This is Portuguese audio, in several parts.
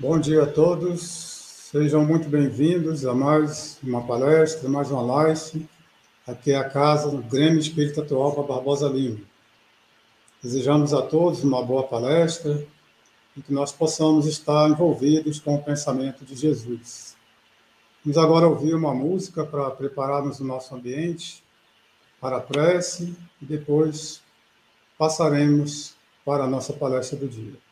Bom dia a todos, sejam muito bem-vindos a mais uma palestra, mais uma live, aqui é a casa do Grêmio Espírita Atual para Barbosa Lima. Desejamos a todos uma boa palestra e que nós possamos estar envolvidos com o pensamento de Jesus. Vamos agora ouvir uma música para prepararmos o nosso ambiente para a prece e depois passaremos para a nossa palestra do dia.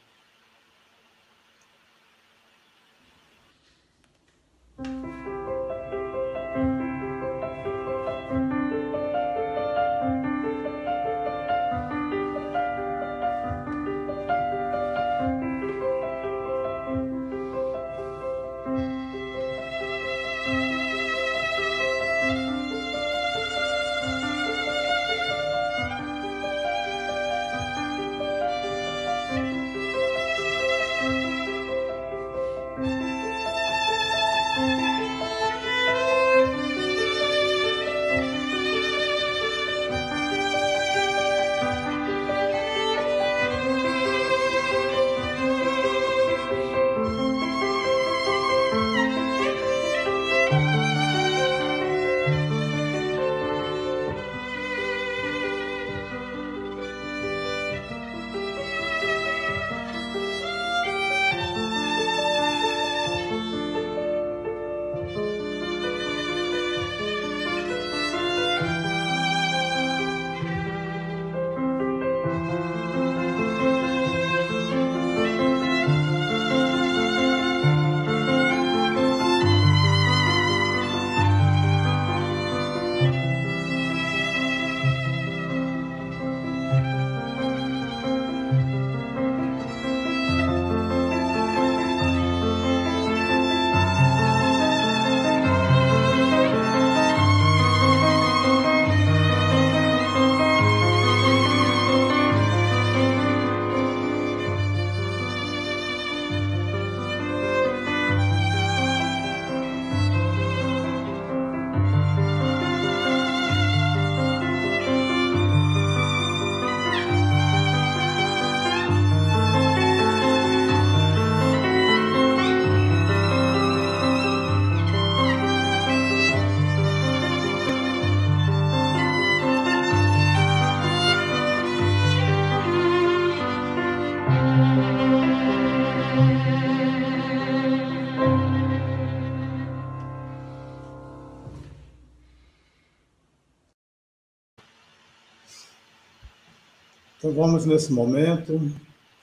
Vamos nesse momento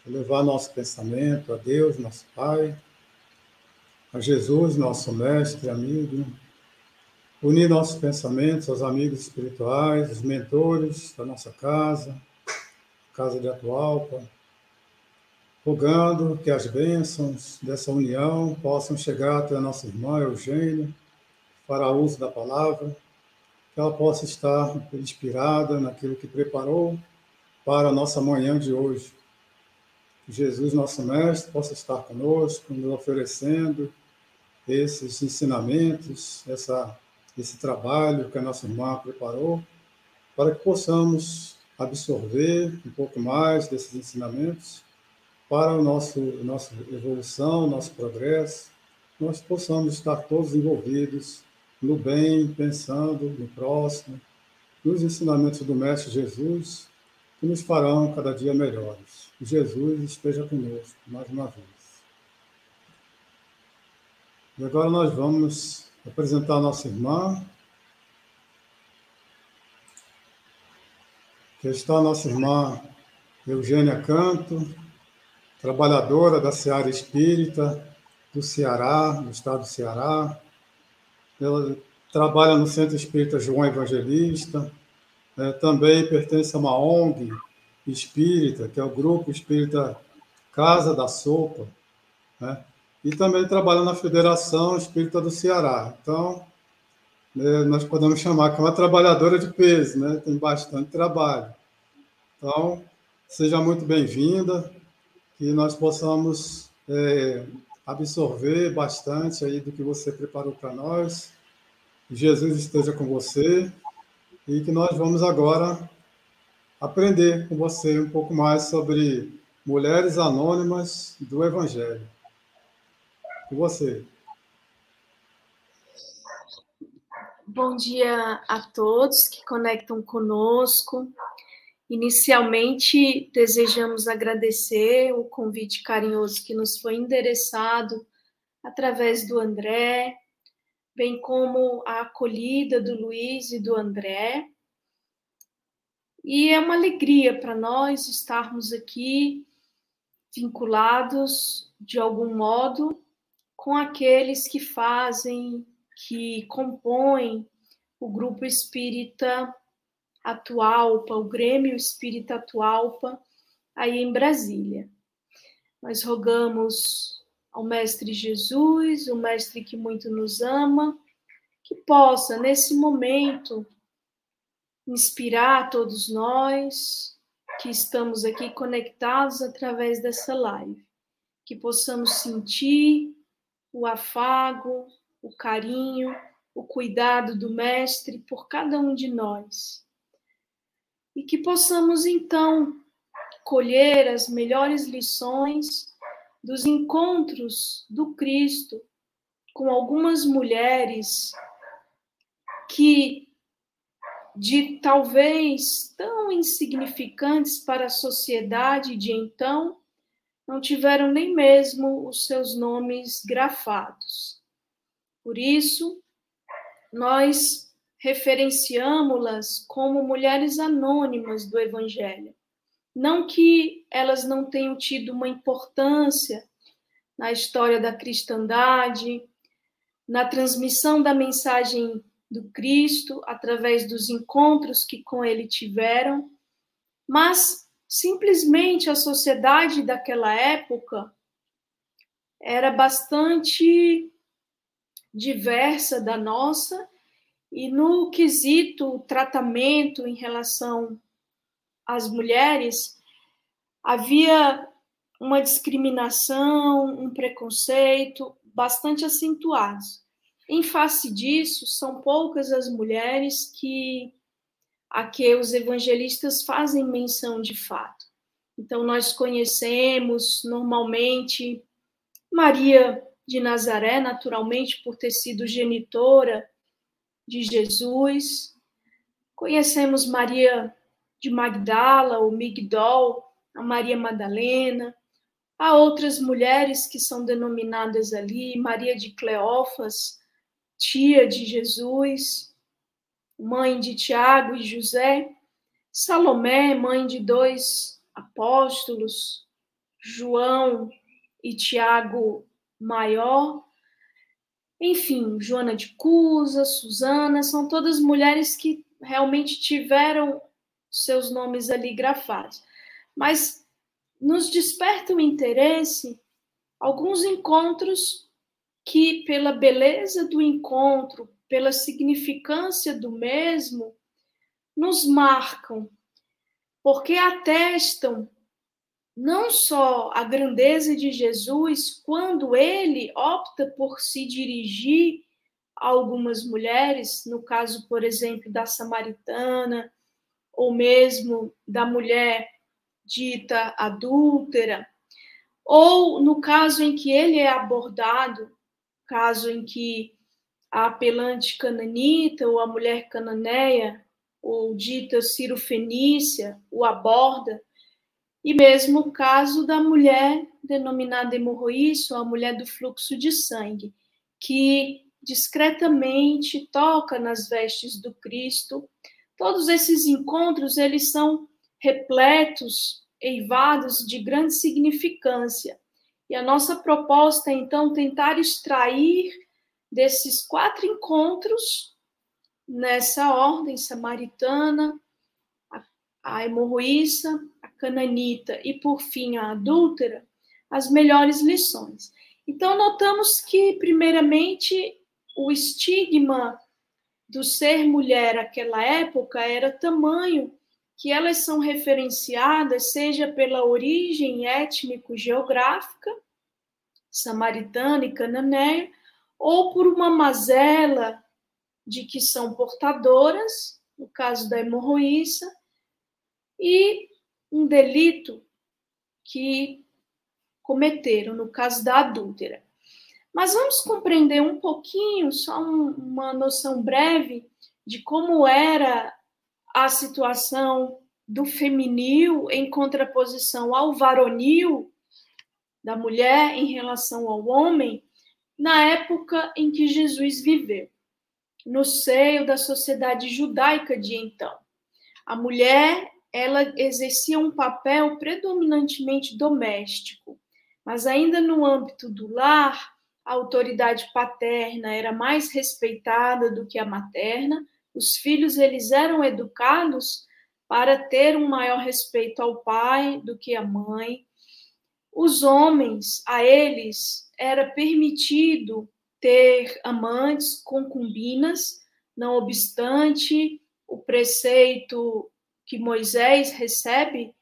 levar nosso pensamento a Deus, nosso Pai, a Jesus, nosso mestre, amigo, unir nossos pensamentos aos amigos espirituais, os mentores da nossa casa, casa de Atualpa, rogando que as bênçãos dessa união possam chegar até a nossa irmã Eugênia, para uso da palavra, que ela possa estar inspirada naquilo que preparou para a nossa manhã de hoje. Que Jesus, nosso Mestre, possa estar conosco, nos oferecendo esses ensinamentos, essa, esse trabalho que a nossa irmã preparou, para que possamos absorver um pouco mais desses ensinamentos para o nosso nossa evolução, nosso progresso, nós possamos estar todos envolvidos no bem, pensando no próximo, nos ensinamentos do Mestre Jesus, que nos farão cada dia melhores. Jesus esteja conosco mais uma vez. E agora nós vamos apresentar a nossa irmã, que está a nossa irmã Eugênia Canto, trabalhadora da Seara Espírita do Ceará, do estado do Ceará. Ela trabalha no Centro Espírita João Evangelista, é, também pertence a uma ONG espírita, que é o Grupo Espírita Casa da Sopa, né? e também trabalha na Federação Espírita do Ceará. Então, né, nós podemos chamar que é uma trabalhadora de peso, né? tem bastante trabalho. Então, seja muito bem-vinda, que nós possamos é, absorver bastante aí do que você preparou para nós. Jesus esteja com você e que nós vamos agora aprender com você um pouco mais sobre mulheres anônimas do Evangelho. Com você. Bom dia a todos que conectam conosco. Inicialmente, desejamos agradecer o convite carinhoso que nos foi endereçado através do André, bem como a acolhida do Luiz e do André. E é uma alegria para nós estarmos aqui vinculados de algum modo com aqueles que fazem, que compõem o grupo espírita Atualpa, o Grêmio Espírita Atualpa, aí em Brasília. Nós rogamos ao Mestre Jesus, o Mestre que muito nos ama, que possa, nesse momento, inspirar todos nós que estamos aqui conectados através dessa live, que possamos sentir o afago, o carinho, o cuidado do Mestre por cada um de nós. E que possamos então colher as melhores lições dos encontros do Cristo com algumas mulheres que de talvez tão insignificantes para a sociedade de então não tiveram nem mesmo os seus nomes grafados. Por isso, nós referenciamos-las como mulheres anônimas do Evangelho. Não que elas não tenham tido uma importância na história da cristandade, na transmissão da mensagem do Cristo através dos encontros que com ele tiveram, mas simplesmente a sociedade daquela época era bastante diversa da nossa e no quesito tratamento em relação às mulheres, havia uma discriminação, um preconceito bastante acentuados. Em face disso, são poucas as mulheres que a que os evangelistas fazem menção de fato. Então nós conhecemos normalmente Maria de Nazaré, naturalmente por ter sido genitora de Jesus. Conhecemos Maria de Magdala, ou Migdol, a Maria Madalena. Há outras mulheres que são denominadas ali, Maria de Cleófas, tia de Jesus, mãe de Tiago e José, Salomé, mãe de dois apóstolos, João e Tiago Maior, enfim, Joana de Cusa, Susana, são todas mulheres que realmente tiveram seus nomes ali grafados. Mas nos desperta interesse alguns encontros que, pela beleza do encontro, pela significância do mesmo, nos marcam, porque atestam não só a grandeza de Jesus, quando ele opta por se dirigir a algumas mulheres, no caso, por exemplo, da samaritana, ou mesmo da mulher dita adúltera, ou no caso em que ele é abordado, caso em que a apelante cananita ou a mulher cananeia, ou dita Ciro Fenícia, o aborda, e mesmo o caso da mulher denominada hemorroíça, a mulher do fluxo de sangue, que discretamente toca nas vestes do Cristo. Todos esses encontros, eles são repletos, eivados de grande significância. E a nossa proposta é, então, tentar extrair desses quatro encontros, nessa ordem samaritana, a hemorroíça, cananita e, por fim, a adúltera, as melhores lições. Então, notamos que, primeiramente, o estigma do ser mulher naquela época era tamanho que elas são referenciadas, seja pela origem étnico-geográfica, samaritana e cananeia, ou por uma mazela de que são portadoras, no caso da hemorroíça, e um delito que cometeram, no caso da adúltera. Mas vamos compreender um pouquinho, só um, uma noção breve, de como era a situação do feminil em contraposição ao varonil, da mulher em relação ao homem, na época em que Jesus viveu, no seio da sociedade judaica de então. A mulher ela exercia um papel predominantemente doméstico, mas ainda no âmbito do lar, a autoridade paterna era mais respeitada do que a materna. Os filhos eles eram educados para ter um maior respeito ao pai do que à mãe. Os homens, a eles era permitido ter amantes, concubinas, não obstante o preceito que Moisés recebe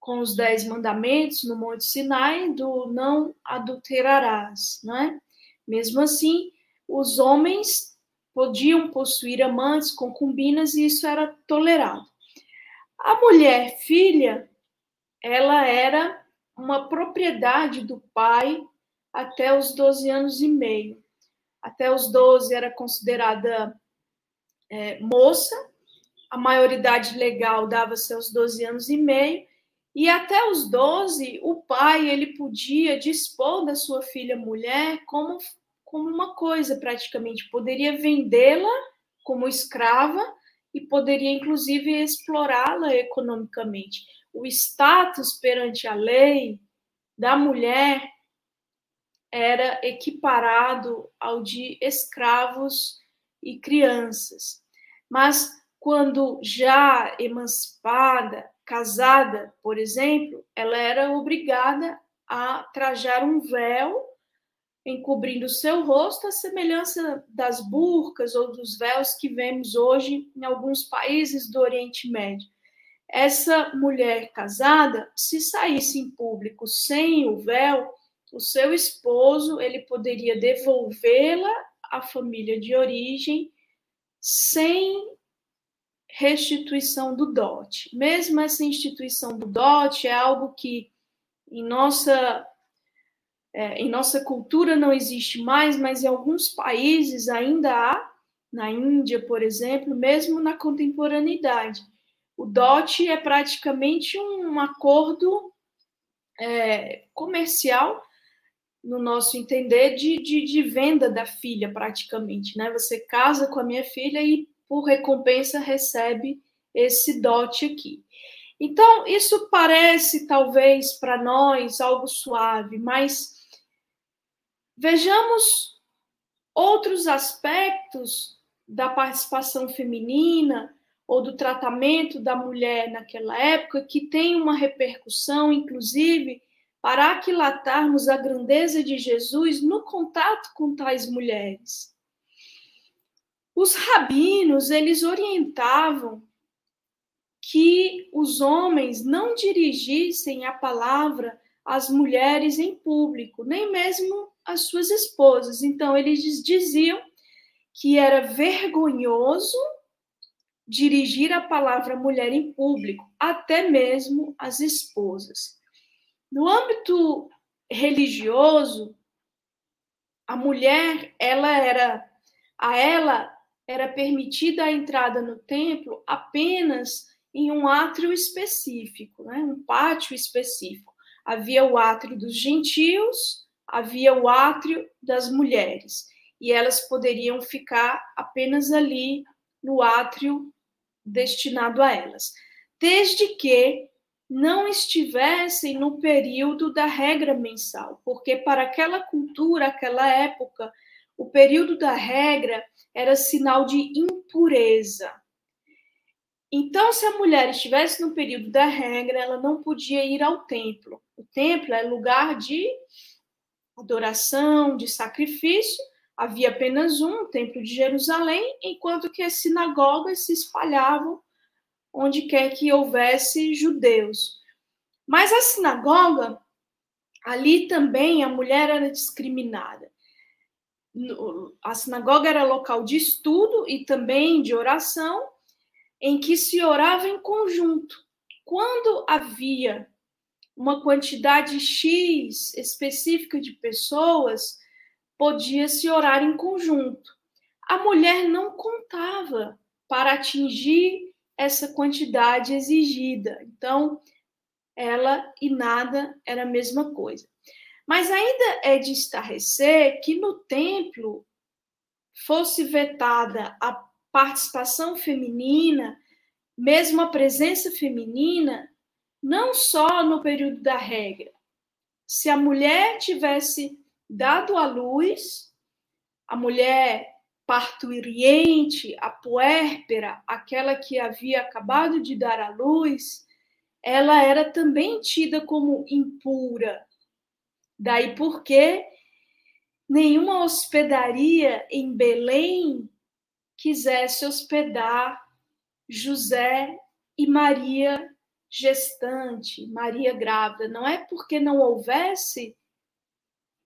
com os dez mandamentos no Monte Sinai do não adulterarás, não é? Mesmo assim, os homens podiam possuir amantes, concubinas e isso era tolerado. A mulher filha, ela era uma propriedade do pai até os 12 anos e meio. Até os 12 era considerada é, moça a maioridade legal dava seus 12 anos e meio, e até os 12, o pai ele podia dispor da sua filha mulher como, como uma coisa praticamente, poderia vendê-la como escrava e poderia inclusive explorá-la economicamente. O status perante a lei da mulher era equiparado ao de escravos e crianças. Mas quando já emancipada, casada, por exemplo, ela era obrigada a trajar um véu encobrindo seu rosto, a semelhança das burcas ou dos véus que vemos hoje em alguns países do Oriente Médio. Essa mulher casada, se saísse em público sem o véu, o seu esposo ele poderia devolvê-la à família de origem sem restituição do dote. Mesmo essa instituição do dote é algo que em nossa é, em nossa cultura não existe mais, mas em alguns países ainda há, na Índia, por exemplo, mesmo na contemporaneidade. O dote é praticamente um acordo é, comercial, no nosso entender, de, de, de, venda da filha, praticamente. Né? Você casa com a minha filha e por recompensa recebe esse dote aqui. Então, isso parece talvez para nós algo suave, mas vejamos outros aspectos da participação feminina ou do tratamento da mulher naquela época que tem uma repercussão, inclusive, para aquilatarmos a grandeza de Jesus no contato com tais mulheres. Os rabinos, eles orientavam que os homens não dirigissem a palavra às mulheres em público, nem mesmo às suas esposas. Então, eles diziam que era vergonhoso dirigir a palavra mulher em público, até mesmo às esposas. No âmbito religioso, a mulher, ela era a ela era permitida a entrada no templo apenas em um átrio específico, né? um pátio específico. Havia o átrio dos gentios, havia o átrio das mulheres, e elas poderiam ficar apenas ali no átrio destinado a elas, desde que não estivessem no período da regra mensal, porque para aquela cultura, aquela época, o período da regra era sinal de impureza. Então, se a mulher estivesse no período da regra, ela não podia ir ao templo. O templo é lugar de adoração, de sacrifício. Havia apenas um, o templo de Jerusalém, enquanto que as sinagogas se espalhavam onde quer que houvesse judeus. Mas a sinagoga, ali também a mulher era discriminada. A sinagoga era local de estudo e também de oração, em que se orava em conjunto. Quando havia uma quantidade X específica de pessoas, podia se orar em conjunto. A mulher não contava para atingir essa quantidade exigida. Então, ela e nada era a mesma coisa. Mas ainda é de estarrecer que no templo fosse vetada a participação feminina, mesmo a presença feminina, não só no período da regra. Se a mulher tivesse dado à luz, a mulher parturiente, a puérpera, aquela que havia acabado de dar à luz, ela era também tida como impura. Daí porque nenhuma hospedaria em Belém quisesse hospedar José e Maria gestante, Maria grávida. Não é porque não houvesse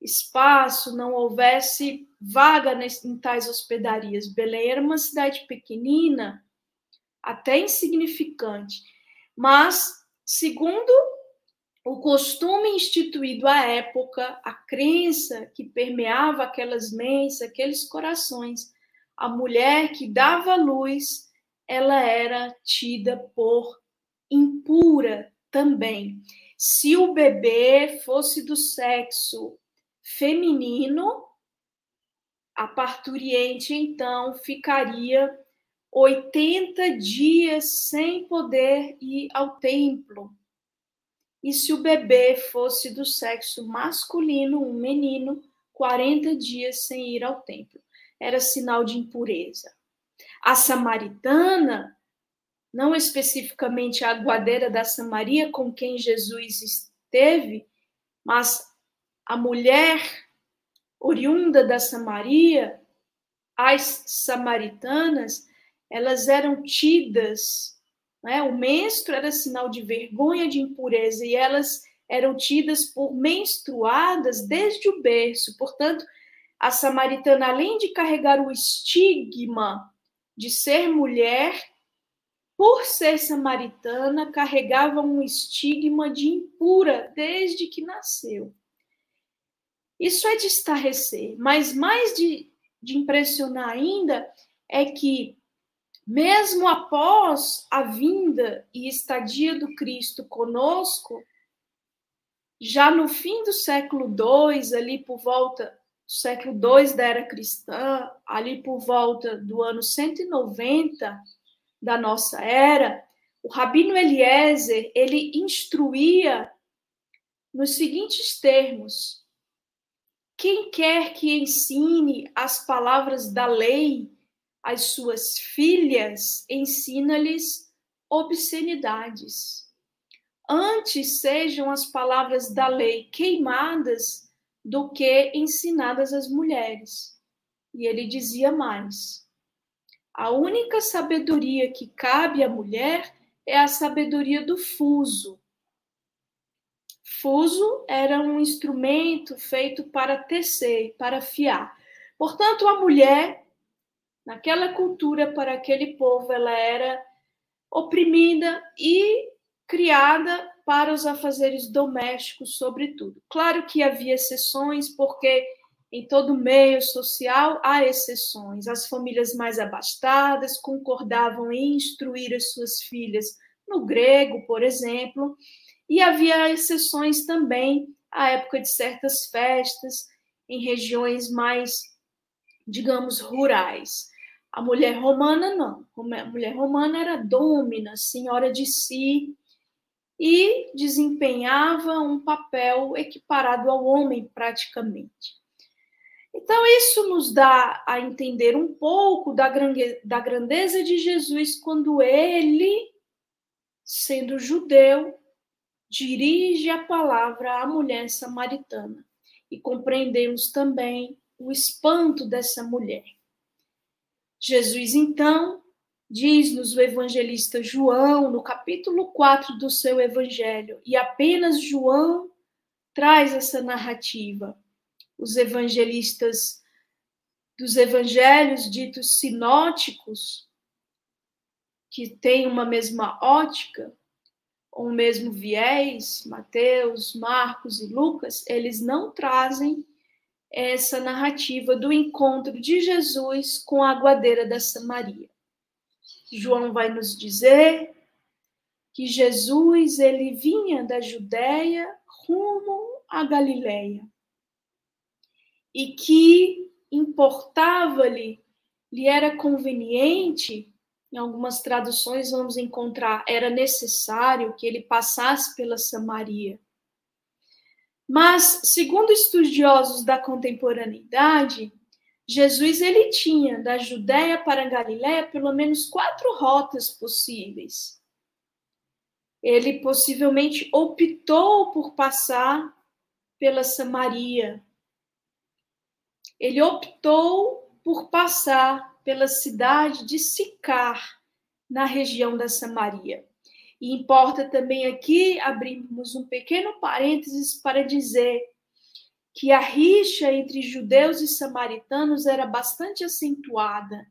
espaço, não houvesse vaga em tais hospedarias. Belém era uma cidade pequenina, até insignificante, mas, segundo o costume instituído à época, a crença que permeava aquelas mentes, aqueles corações, a mulher que dava luz, ela era tida por impura também. Se o bebê fosse do sexo feminino, a parturiente então ficaria 80 dias sem poder ir ao templo. E se o bebê fosse do sexo masculino, um menino, 40 dias sem ir ao templo. Era sinal de impureza. A samaritana, não especificamente a aguadeira da Samaria com quem Jesus esteve, mas a mulher oriunda da Samaria, as samaritanas, elas eram tidas, né? o menstro era sinal de vergonha, de impureza, e elas eram tidas por menstruadas desde o berço. Portanto, a samaritana, além de carregar o estigma de ser mulher, por ser samaritana, carregava um estigma de impura desde que nasceu. Isso é de estarrecer, mas mais de, de impressionar ainda é que, mesmo após a vinda e estadia do Cristo conosco, já no fim do século II, ali por volta do século II da era cristã, ali por volta do ano 190 da nossa era, o rabino Eliezer, ele instruía nos seguintes termos: quem quer que ensine as palavras da lei às suas filhas, ensina-lhes obscenidades. Antes sejam as palavras da lei queimadas do que ensinadas às mulheres. E ele dizia mais: a única sabedoria que cabe à mulher é a sabedoria do fuso. Fuso era um instrumento feito para tecer, para fiar. Portanto, a mulher, naquela cultura, para aquele povo, ela era oprimida e criada para os afazeres domésticos, sobretudo. Claro que havia exceções, porque em todo meio social há exceções. As famílias mais abastadas concordavam em instruir as suas filhas no grego, por exemplo, e havia exceções também à época de certas festas em regiões mais, digamos, rurais. A mulher romana não. A mulher romana era domina, senhora de si, e desempenhava um papel equiparado ao homem praticamente. Então, isso nos dá a entender um pouco da grandeza de Jesus quando ele, sendo judeu, dirige a palavra à mulher samaritana. E compreendemos também o espanto dessa mulher. Jesus, então, diz-nos o evangelista João, no capítulo 4 do seu evangelho, e apenas João traz essa narrativa. Os evangelistas dos evangelhos ditos sinóticos, que têm uma mesma ótica, ou mesmo viés, Mateus, Marcos e Lucas, eles não trazem essa narrativa do encontro de Jesus com a aguadeira da Samaria. João vai nos dizer que Jesus ele vinha da Judéia rumo à Galileia e que importava-lhe, lhe era conveniente, em algumas traduções vamos encontrar, era necessário que ele passasse pela Samaria. Mas, segundo estudiosos da contemporaneidade, Jesus ele tinha da Judéia para a Galiléia pelo menos quatro rotas possíveis. Ele possivelmente optou por passar pela Samaria, ele optou por passar pela cidade de Sicar, na região da Samaria. E importa também aqui abrirmos um pequeno parênteses para dizer que a rixa entre judeus e samaritanos era bastante acentuada,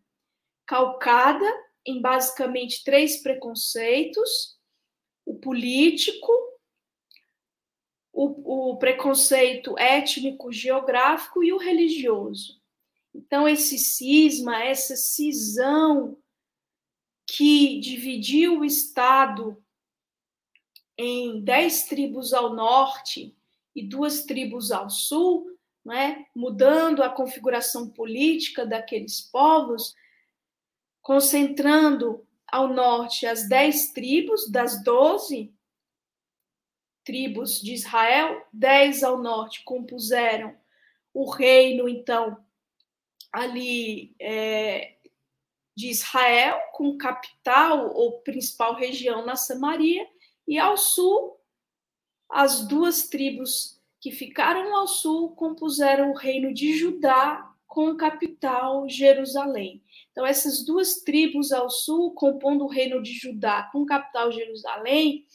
calcada em basicamente três preconceitos: o político, o, o preconceito étnico-geográfico e o religioso. Então, esse cisma, essa cisão que dividiu o Estado em dez tribos ao norte e duas tribos ao sul, né, mudando a configuração política daqueles povos, concentrando ao norte as dez tribos das doze tribos de Israel, dez ao norte compuseram o reino, então, ali é, de Israel, com capital ou principal região na Samaria, e ao sul, as duas tribos que ficaram ao sul compuseram o reino de Judá, com capital Jerusalém. Então, essas duas tribos ao sul, compondo o reino de Judá com capital Jerusalém,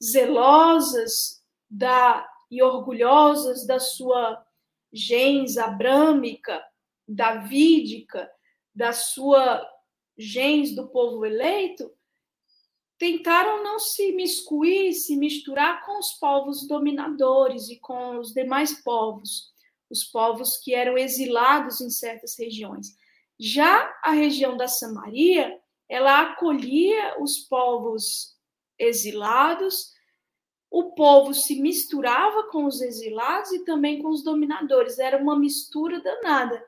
zelosas da e orgulhosas da sua gens abrâmica, davídica, da sua gens do povo eleito, tentaram não se miscuir, se misturar com os povos dominadores e com os demais povos, os povos que eram exilados em certas regiões. Já a região da Samaria, ela acolhia os povos exilados o povo se misturava com os exilados e também com os dominadores, era uma mistura danada.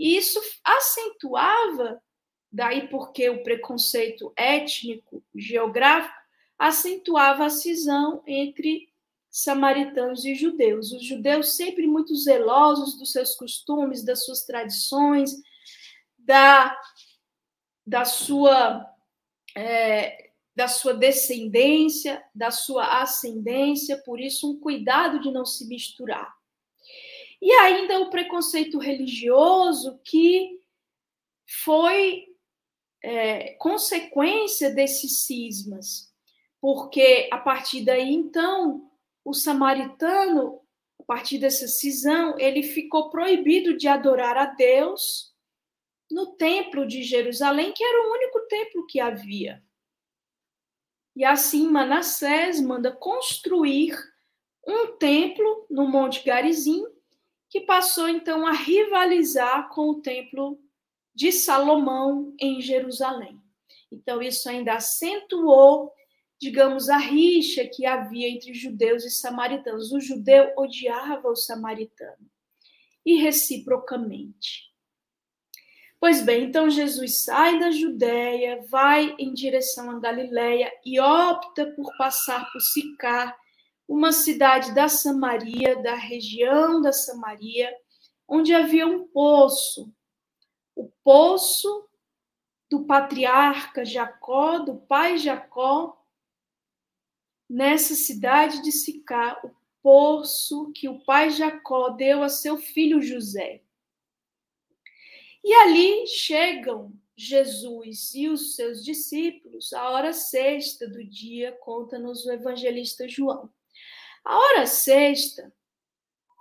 E isso acentuava daí porque o preconceito étnico, geográfico, acentuava a cisão entre samaritanos e judeus. Os judeus sempre muito zelosos dos seus costumes, das suas tradições, da, da sua é, da sua descendência, da sua ascendência, por isso um cuidado de não se misturar. E ainda o preconceito religioso que foi é, consequência desses cismas, porque a partir daí então o samaritano, a partir dessa cisão, ele ficou proibido de adorar a Deus no templo de Jerusalém, que era o único templo que havia. E assim Manassés manda construir um templo no Monte Garizim, que passou então a rivalizar com o templo de Salomão em Jerusalém. Então isso ainda acentuou digamos, a rixa que havia entre judeus e samaritanos. O judeu odiava o samaritano, e reciprocamente. Pois bem, então Jesus sai da Judéia, vai em direção a Galiléia e opta por passar por Sicar, uma cidade da Samaria, da região da Samaria, onde havia um poço, o poço do patriarca Jacó, do pai Jacó, nessa cidade de Sicá o poço que o pai Jacó deu a seu filho José. E ali chegam Jesus e os seus discípulos à hora sexta do dia, conta-nos o evangelista João. A hora sexta,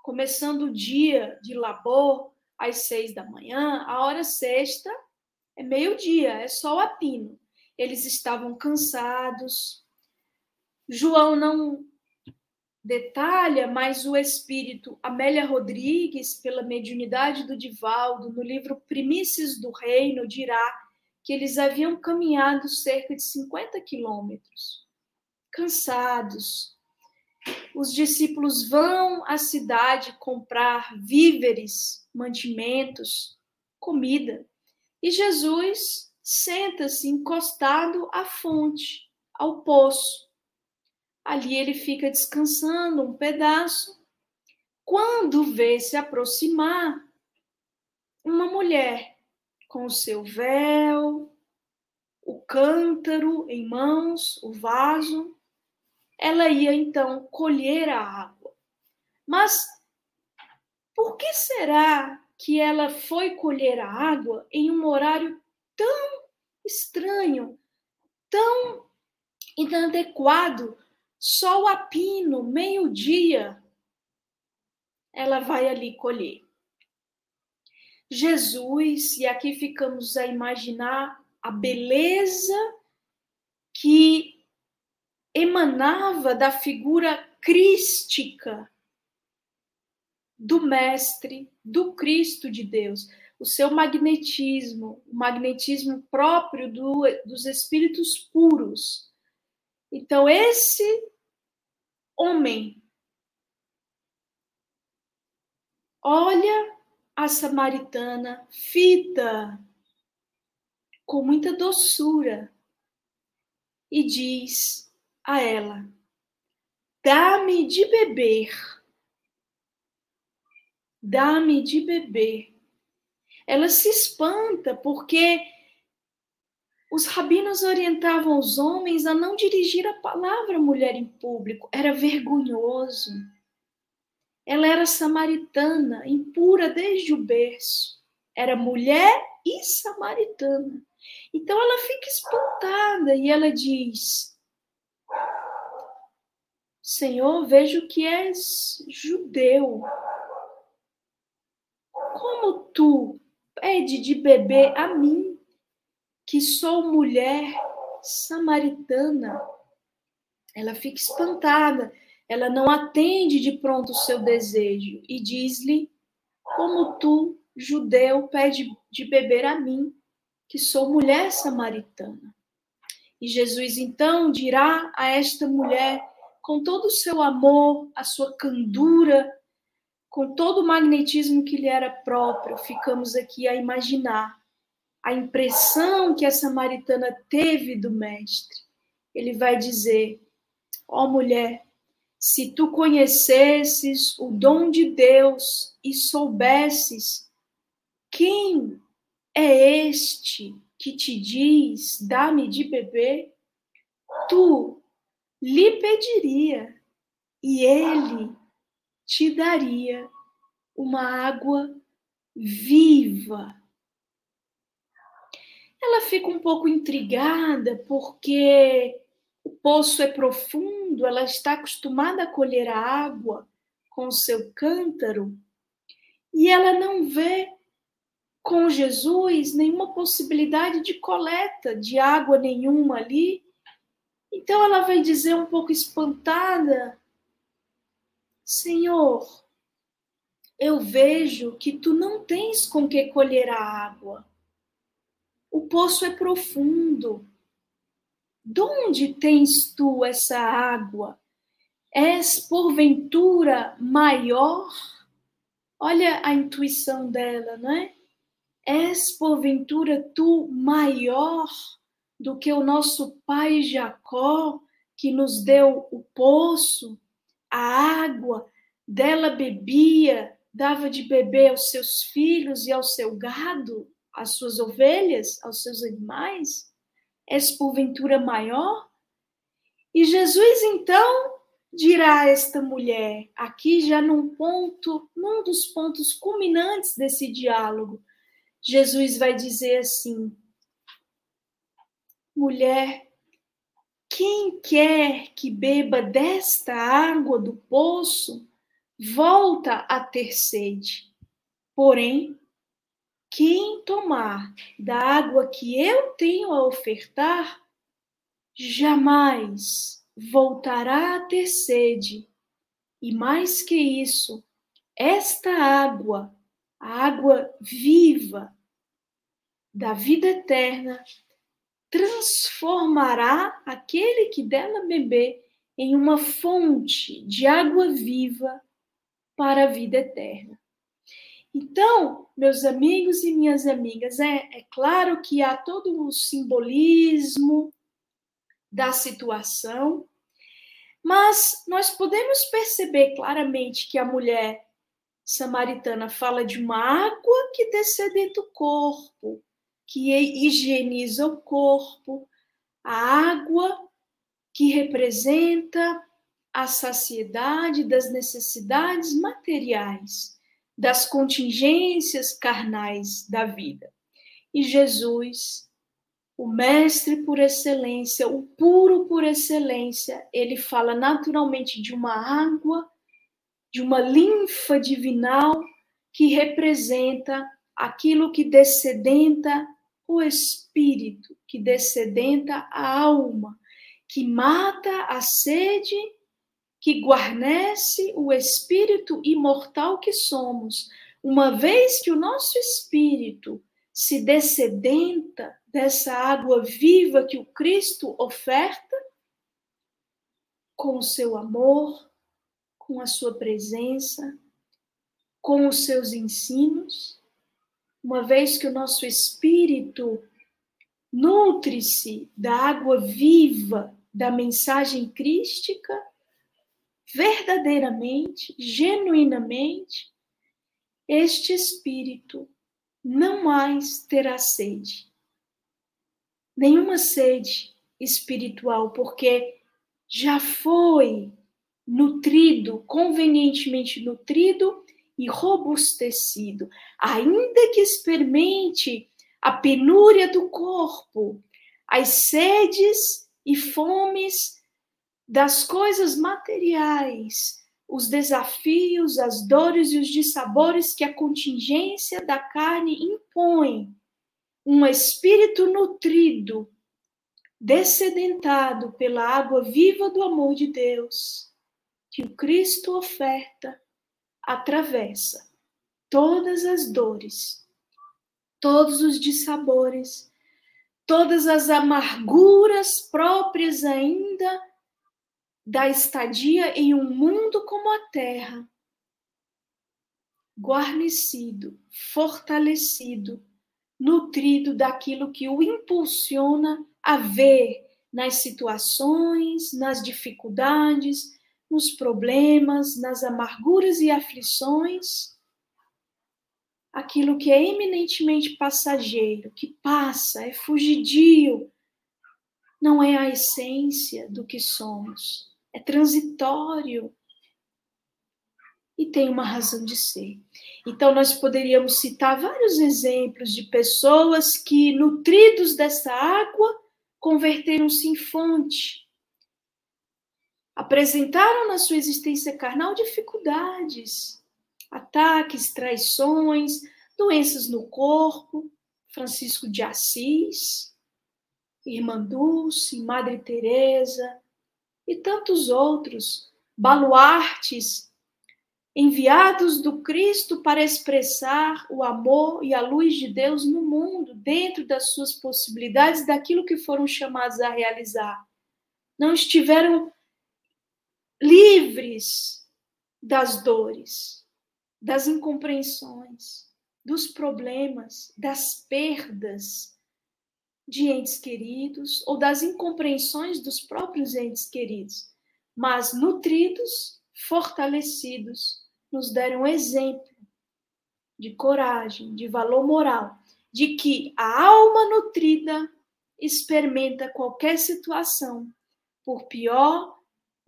começando o dia de labor às seis da manhã, a hora sexta é meio-dia, é só o apino. Eles estavam cansados, João não detalha, mas o espírito Amélia Rodrigues, pela mediunidade do Divaldo, no livro Primícias do Reino, dirá que eles haviam caminhado cerca de 50 quilômetros, cansados. Os discípulos vão à cidade comprar víveres, mantimentos, comida. E Jesus senta-se encostado à fonte, ao poço Ali ele fica descansando um pedaço. Quando vê se aproximar uma mulher com o seu véu, o cântaro em mãos, o vaso, ela ia então colher a água. Mas por que será que ela foi colher a água em um horário tão estranho, tão inadequado só o apino, meio-dia, ela vai ali colher. Jesus, e aqui ficamos a imaginar a beleza que emanava da figura crística do Mestre, do Cristo de Deus, o seu magnetismo, o magnetismo próprio do, dos espíritos puros. Então, esse homem olha a samaritana, fita com muita doçura e diz a ela: Dá-me de beber. Dá-me de beber. Ela se espanta porque os rabinos orientavam os homens a não dirigir a palavra à mulher em público, era vergonhoso. Ela era samaritana, impura desde o berço. Era mulher e samaritana. Então ela fica espantada e ela diz: Senhor, vejo que és judeu. Como tu pede de beber a mim, que sou mulher samaritana. Ela fica espantada, ela não atende de pronto o seu desejo e diz-lhe: Como tu, judeu, pede de beber a mim, que sou mulher samaritana. E Jesus então dirá a esta mulher, com todo o seu amor, a sua candura, com todo o magnetismo que lhe era próprio, ficamos aqui a imaginar a impressão que a samaritana teve do mestre. Ele vai dizer: Ó oh, mulher, se tu conhecesses o dom de Deus e soubesses quem é este que te diz, dá-me de beber, tu lhe pediria e ele te daria uma água viva. Ela fica um pouco intrigada porque o poço é profundo, ela está acostumada a colher a água com o seu cântaro e ela não vê com Jesus nenhuma possibilidade de coleta de água nenhuma ali. Então ela vai dizer um pouco espantada: Senhor, eu vejo que tu não tens com que colher a água. O poço é profundo. De onde tens tu essa água? És porventura maior? Olha a intuição dela, não é? És porventura tu maior do que o nosso pai Jacó, que nos deu o poço, a água, dela bebia, dava de beber aos seus filhos e ao seu gado? às suas ovelhas, aos seus animais? És porventura maior? E Jesus então dirá a esta mulher, aqui já num ponto, num dos pontos culminantes desse diálogo, Jesus vai dizer assim: Mulher, quem quer que beba desta água do poço, volta a ter sede. Porém, quem tomar da água que eu tenho a ofertar, jamais voltará a ter sede. E mais que isso, esta água, a água viva da vida eterna, transformará aquele que dela beber em uma fonte de água viva para a vida eterna. Então, meus amigos e minhas amigas, é, é claro que há todo um simbolismo da situação, mas nós podemos perceber claramente que a mulher samaritana fala de uma água que descedenta o corpo, que higieniza o corpo, a água que representa a saciedade das necessidades materiais das contingências carnais da vida. E Jesus, o mestre por excelência, o puro por excelência, ele fala naturalmente de uma água, de uma linfa divinal que representa aquilo que descedenta o espírito, que descedenta a alma, que mata a sede que guarnece o espírito imortal que somos, uma vez que o nosso espírito se descedenta dessa água viva que o Cristo oferta, com o seu amor, com a sua presença, com os seus ensinos, uma vez que o nosso espírito nutre-se da água viva da mensagem crística, verdadeiramente, genuinamente, este espírito não mais terá sede. Nenhuma sede espiritual, porque já foi nutrido, convenientemente nutrido e robustecido, ainda que experimente a penúria do corpo, as sedes e fomes das coisas materiais, os desafios, as dores e os dissabores que a contingência da carne impõe. Um espírito nutrido, descedentado pela água viva do amor de Deus, que o Cristo oferta, atravessa todas as dores, todos os dissabores, todas as amarguras próprias ainda da estadia em um mundo como a Terra, guarnecido, fortalecido nutrido daquilo que o impulsiona a ver nas situações, nas dificuldades, nos problemas, nas amarguras e aflições, aquilo que é eminentemente passageiro, que passa, é fugidio, não é a essência do que somos, é transitório e tem uma razão de ser. Então, nós poderíamos citar vários exemplos de pessoas que, nutridos dessa água, converteram-se em fonte. Apresentaram na sua existência carnal dificuldades, ataques, traições, doenças no corpo. Francisco de Assis, Irmã Dulce, Madre Teresa e tantos outros baluartes enviados do Cristo para expressar o amor e a luz de Deus no mundo, dentro das suas possibilidades, daquilo que foram chamados a realizar. Não estiveram livres das dores, das incompreensões, dos problemas, das perdas de entes queridos ou das incompreensões dos próprios entes queridos, mas nutridos fortalecidos, nos deram um exemplo de coragem, de valor moral, de que a alma nutrida experimenta qualquer situação, por pior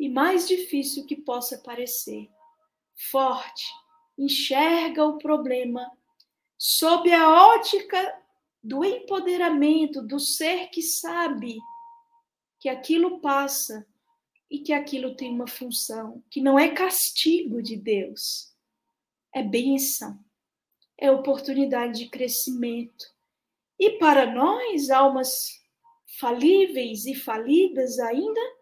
e mais difícil que possa parecer. Forte, enxerga o problema sob a ótica do empoderamento do ser que sabe que aquilo passa e que aquilo tem uma função, que não é castigo de Deus, é bênção, é oportunidade de crescimento. E para nós, almas falíveis e falidas ainda,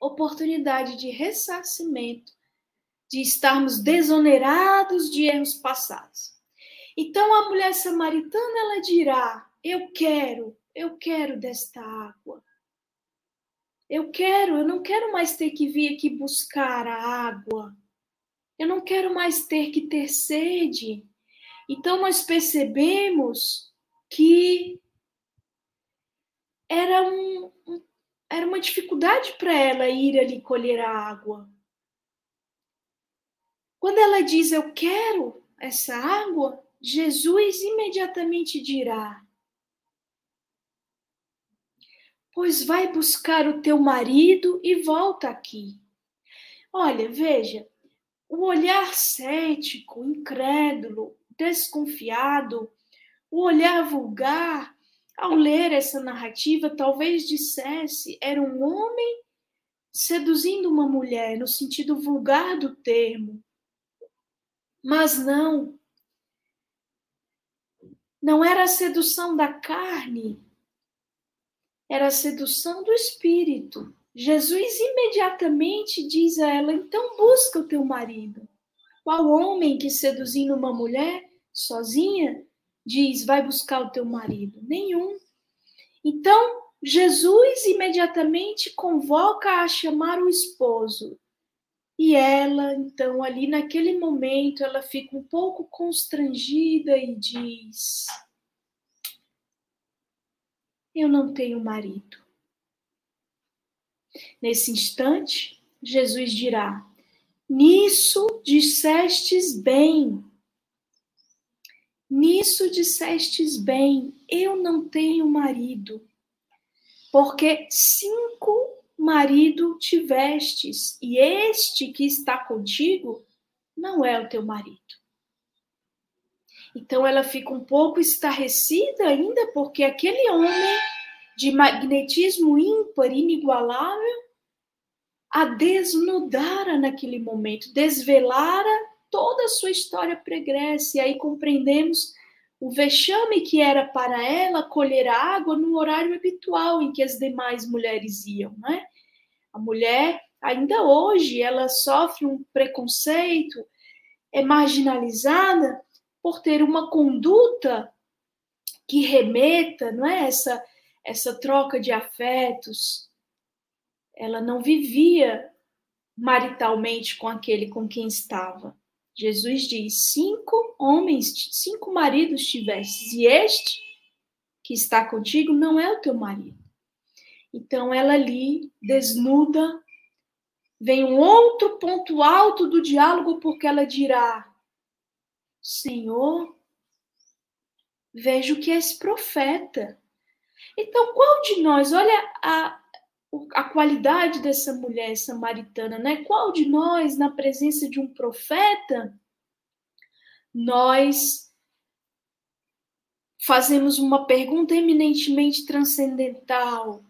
oportunidade de ressarcimento, de estarmos desonerados de erros passados. Então a mulher samaritana ela dirá: Eu quero, eu quero desta água. Eu quero, eu não quero mais ter que vir aqui buscar a água. Eu não quero mais ter que ter sede. Então nós percebemos que era, um, era uma dificuldade para ela ir ali colher a água. Quando ela diz eu quero essa água, Jesus imediatamente dirá: pois vai buscar o teu marido e volta aqui. Olha, veja, o olhar cético, incrédulo, desconfiado, o olhar vulgar, ao ler essa narrativa, talvez dissesse era um homem seduzindo uma mulher, no sentido vulgar do termo. Mas não. Não era a sedução da carne, era a sedução do espírito. Jesus imediatamente diz a ela: então busca o teu marido. Qual homem que seduzindo uma mulher sozinha diz: vai buscar o teu marido? Nenhum. Então, Jesus imediatamente convoca a chamar o esposo. E ela, então, ali naquele momento, ela fica um pouco constrangida e diz: eu não tenho marido. Nesse instante, Jesus dirá: Nisso dissestes bem. Nisso dissestes bem, eu não tenho marido. Porque cinco marido tivestes, e este que está contigo não é o teu marido. Então ela fica um pouco estarrecida ainda, porque aquele homem de magnetismo ímpar, inigualável, a desnudara naquele momento, desvelara toda a sua história pregressa. E aí compreendemos o vexame que era para ela colher a água no horário habitual em que as demais mulheres iam, né? A mulher, ainda hoje, ela sofre um preconceito, é marginalizada por ter uma conduta que remeta, não é essa essa troca de afetos. Ela não vivia maritalmente com aquele com quem estava. Jesus diz: cinco homens, cinco maridos tivestes, e este que está contigo não é o teu marido. Então ela ali desnuda, vem um outro ponto alto do diálogo, porque ela dirá: Senhor, vejo que és profeta. Então, qual de nós, olha a, a qualidade dessa mulher samaritana, né? Qual de nós, na presença de um profeta, nós fazemos uma pergunta eminentemente transcendental,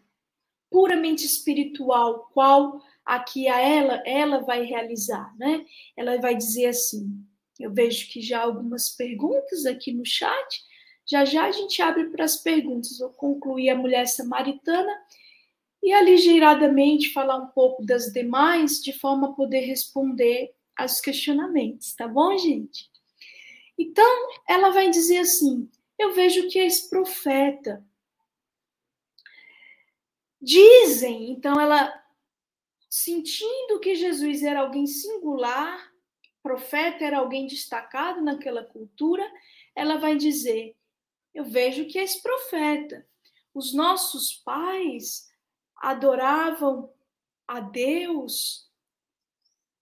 puramente espiritual, qual aqui a ela ela vai realizar, né? Ela vai dizer assim: eu vejo que já algumas perguntas aqui no chat. Já já a gente abre para as perguntas. Vou concluir a mulher samaritana e aligeiradamente falar um pouco das demais, de forma a poder responder aos questionamentos, tá bom, gente? Então, ela vai dizer assim: Eu vejo que és profeta. Dizem, então, ela sentindo que Jesus era alguém singular, profeta era alguém destacado naquela cultura, ela vai dizer: Eu vejo que és profeta. Os nossos pais adoravam a Deus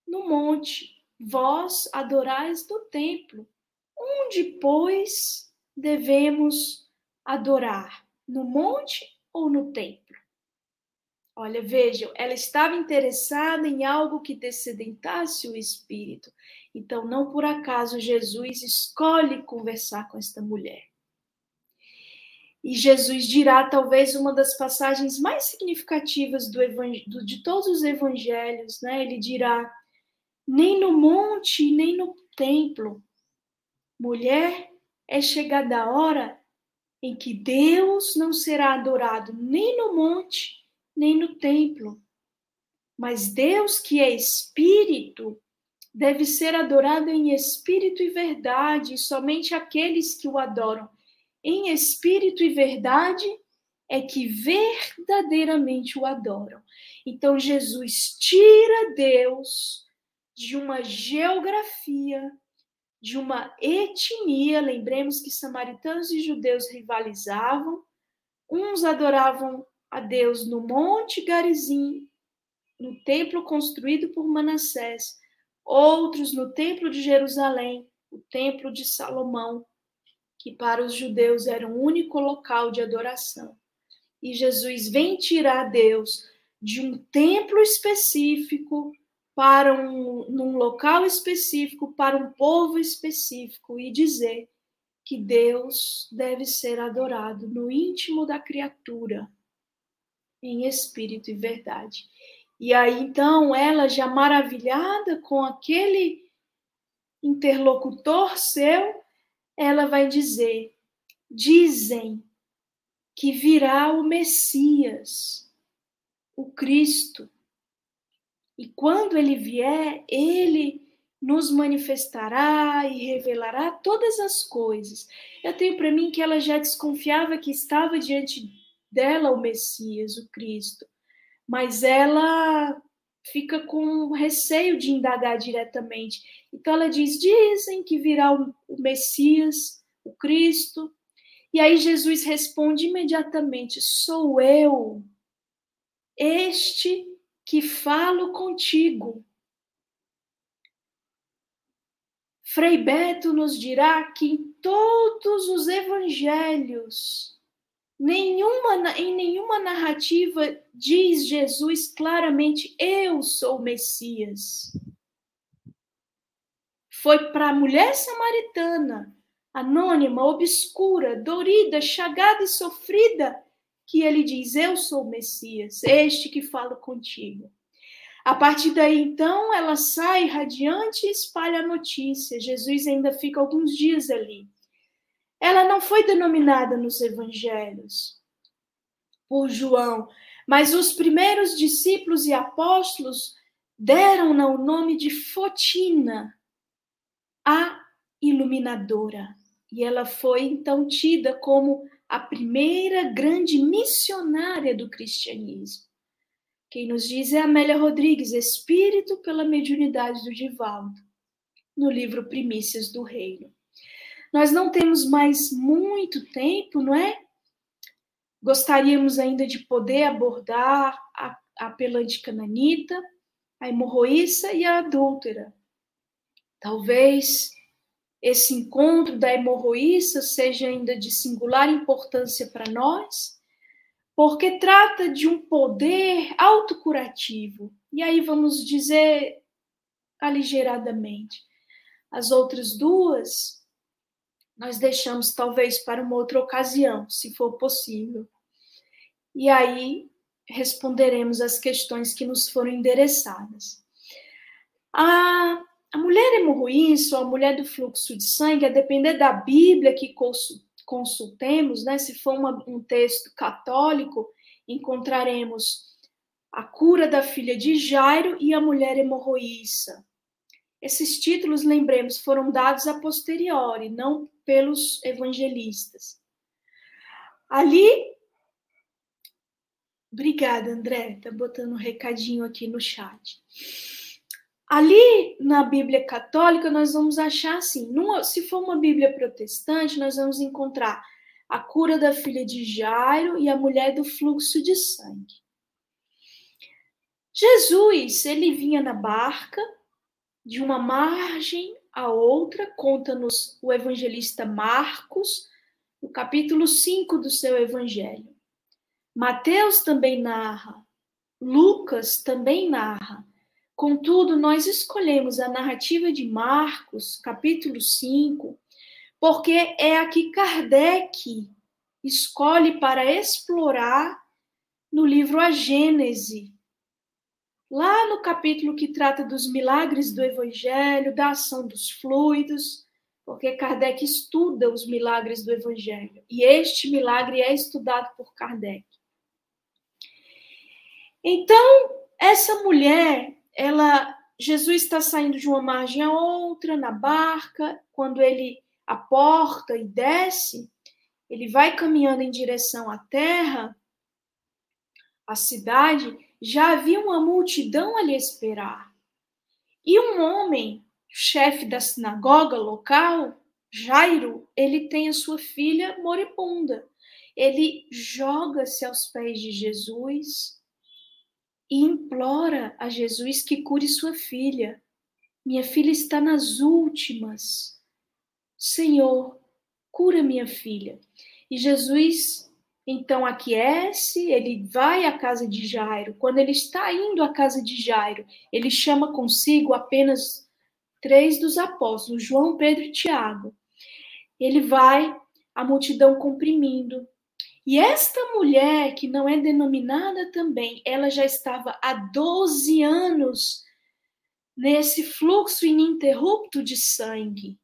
no monte, vós adorais no templo. Onde, pois, devemos adorar? No monte ou no templo? Olha, vejam, ela estava interessada em algo que descedentasse o espírito. Então, não por acaso Jesus escolhe conversar com esta mulher. E Jesus dirá, talvez, uma das passagens mais significativas do, do, de todos os evangelhos, né? Ele dirá: nem no monte, nem no templo, mulher, é chegada a hora em que Deus não será adorado nem no monte, nem no templo. Mas Deus, que é espírito, deve ser adorado em espírito e verdade, somente aqueles que o adoram em espírito e verdade é que verdadeiramente o adoram. Então Jesus tira Deus de uma geografia, de uma etnia. Lembremos que samaritanos e judeus rivalizavam. Uns adoravam a Deus no Monte Garizim, no templo construído por Manassés, outros no templo de Jerusalém, o templo de Salomão, que para os judeus era um único local de adoração. E Jesus vem tirar Deus de um templo específico para um num local específico para um povo específico e dizer que Deus deve ser adorado no íntimo da criatura em espírito e verdade. E aí então ela já maravilhada com aquele interlocutor seu, ela vai dizer: dizem que virá o Messias, o Cristo. E quando ele vier, ele nos manifestará e revelará todas as coisas. Eu tenho para mim que ela já desconfiava que estava diante dela o Messias, o Cristo, mas ela fica com receio de indagar diretamente. Então ela diz: dizem que virá o, Messias, o Cristo. E aí Jesus responde imediatamente: sou eu, este que falo contigo. Frei Beto nos dirá que em todos os evangelhos Nenhuma, em nenhuma narrativa diz Jesus claramente: Eu sou o Messias. Foi para a mulher samaritana, anônima, obscura, dorida, chagada e sofrida, que ele diz: Eu sou o Messias, este que falo contigo. A partir daí, então, ela sai radiante e espalha a notícia. Jesus ainda fica alguns dias ali ela não foi denominada nos evangelhos por João, mas os primeiros discípulos e apóstolos deram-na o nome de Fotina, a iluminadora. E ela foi então tida como a primeira grande missionária do cristianismo. Quem nos diz é Amélia Rodrigues, Espírito pela mediunidade do Divaldo, no livro Primícias do Reino. Nós não temos mais muito tempo, não é? Gostaríamos ainda de poder abordar a, a pelante cananita, a hemorroíça e a adúltera. Talvez esse encontro da hemorroíça seja ainda de singular importância para nós, porque trata de um poder autocurativo. E aí vamos dizer aligeradamente. As outras duas nós deixamos talvez para uma outra ocasião, se for possível. E aí responderemos as questões que nos foram endereçadas. A, a mulher hemorroíça, ou a mulher do fluxo de sangue, a depender da Bíblia que consultemos, né? se for uma, um texto católico, encontraremos a cura da filha de Jairo e a mulher hemorroíça. Esses títulos, lembremos, foram dados a posteriori, não pelos evangelistas. Ali. Obrigada, André, tá botando um recadinho aqui no chat. Ali na Bíblia católica, nós vamos achar assim: numa, se for uma Bíblia protestante, nós vamos encontrar a cura da filha de Jairo e a mulher do fluxo de sangue. Jesus, ele vinha na barca de uma margem a outra, conta-nos o evangelista Marcos, no capítulo 5 do seu evangelho. Mateus também narra, Lucas também narra. Contudo, nós escolhemos a narrativa de Marcos, capítulo 5, porque é a que Kardec escolhe para explorar no livro A Gênese, lá no capítulo que trata dos milagres do Evangelho, da ação dos fluidos, porque Kardec estuda os milagres do Evangelho. E este milagre é estudado por Kardec. Então, essa mulher, ela, Jesus está saindo de uma margem a outra na barca, quando ele aporta e desce, ele vai caminhando em direção à terra, à cidade, já havia uma multidão ali esperar. E um homem, chefe da sinagoga local, Jairo, ele tem a sua filha moribunda. Ele joga-se aos pés de Jesus e implora a Jesus que cure sua filha. Minha filha está nas últimas. Senhor, cura minha filha. E Jesus então aquece, ele vai à casa de Jairo. Quando ele está indo à casa de Jairo, ele chama consigo apenas três dos apóstolos, João, Pedro e Tiago. Ele vai, a multidão comprimindo. E esta mulher, que não é denominada também, ela já estava há 12 anos nesse fluxo ininterrupto de sangue.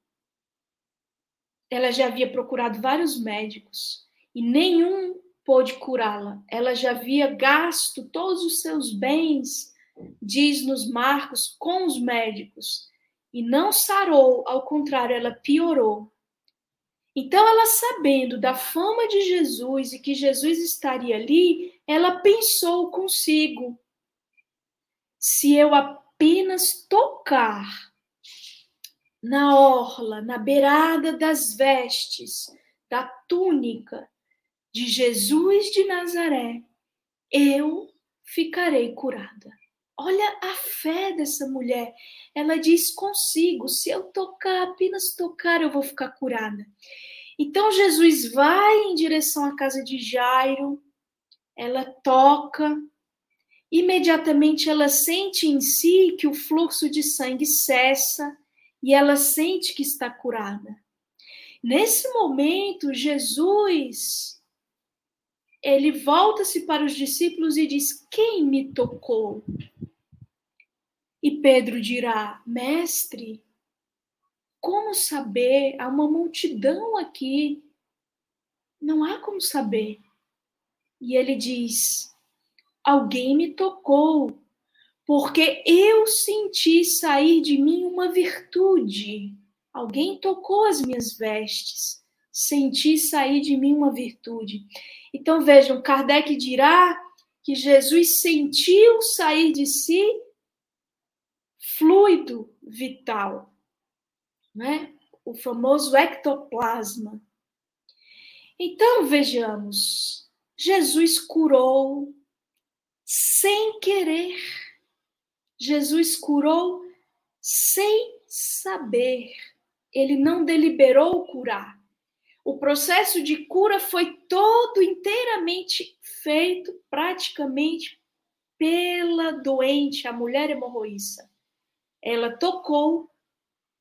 Ela já havia procurado vários médicos e nenhum pôde curá-la. Ela já havia gasto todos os seus bens, diz-nos Marcos, com os médicos, e não sarou, ao contrário, ela piorou. Então, ela sabendo da fama de Jesus e que Jesus estaria ali, ela pensou consigo: se eu apenas tocar na orla, na beirada das vestes, da túnica, de Jesus de Nazaré, eu ficarei curada. Olha a fé dessa mulher. Ela diz consigo: se eu tocar, apenas tocar, eu vou ficar curada. Então Jesus vai em direção à casa de Jairo, ela toca, imediatamente ela sente em si que o fluxo de sangue cessa e ela sente que está curada. Nesse momento, Jesus ele volta-se para os discípulos e diz: Quem me tocou? E Pedro dirá: Mestre, como saber? Há uma multidão aqui. Não há como saber. E ele diz: Alguém me tocou, porque eu senti sair de mim uma virtude. Alguém tocou as minhas vestes. Senti sair de mim uma virtude. Então vejam, Kardec dirá que Jesus sentiu sair de si fluido vital, né? o famoso ectoplasma. Então vejamos, Jesus curou sem querer. Jesus curou sem saber. Ele não deliberou curar. O processo de cura foi todo inteiramente feito praticamente pela doente, a mulher hemorroíça. Ela tocou,